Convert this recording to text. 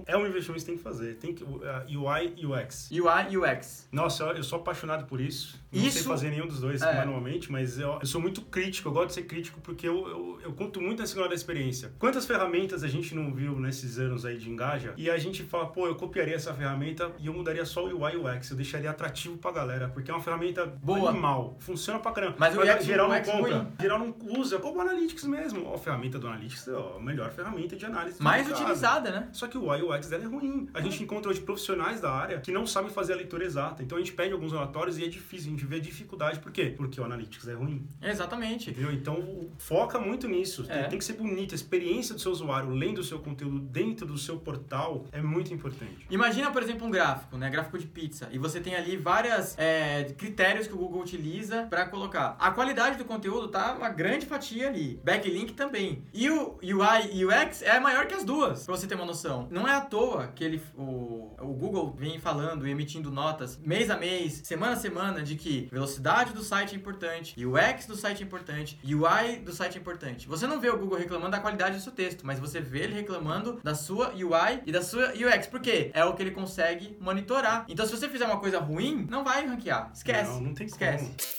Então, é um investimento que você tem que fazer. Tem que, uh, UI e UX. UI e UX. Nossa, eu, eu sou apaixonado por isso. Não Isso- sei fazer nenhum dos dois É. manualmente, mas eu, eu sou muito crítico. Eu gosto de ser crítico porque eu, eu, eu conto muito nessa hora da experiência. Quantas ferramentas a gente não viu nesses anos aí de engaja? E a gente fala, pô, eu copiaria essa ferramenta e eu mudaria só o UI e UX. Eu deixaria atrativo pra galera, porque é uma ferramenta Boa. animal. Funciona pra caramba. Mas o UX geral não UX compra. ruim. Geral não usa. Como o Analytics mesmo. A ferramenta do Analytics é a melhor ferramenta de análise. Mais utilizada, né? Só que o UI o UX dela é ruim. A gente encontra hoje profissionais da área que não sabem fazer a leitura exata. Então a gente pede alguns relatórios e é difícil, a gente vê a dificuldade. Por quê? Porque o Analytics é ruim. Exatamente. Entendeu? Então o- foca muito nisso. Tem, É. tem que ser bonito. A experiência do seu usuário lendo o seu conteúdo dentro do seu portal é muito importante. Imagina, por exemplo, um gráfico, né? Gráfico de pizza. E você tem ali várias é, critérios que o Google utiliza para colocar. A qualidade do conteúdo tá uma grande fatia ali. Backlink também. E o UI e UX é maior que as duas, pra você ter uma noção. Não é à toa que ele, o, o Google vem falando e emitindo notas mês a mês, semana a semana, de que velocidade do site é importante, UX do site é importante, UI do site é importante. Você não vê o Google reclamando da qualidade do seu texto, mas você vê ele reclamando da sua UI e da sua UX. Por quê? É o que ele consegue monitorar. Então, se você fizer uma coisa ruim, não vai ranquear. Esquece. Não, não tem Esquece. como.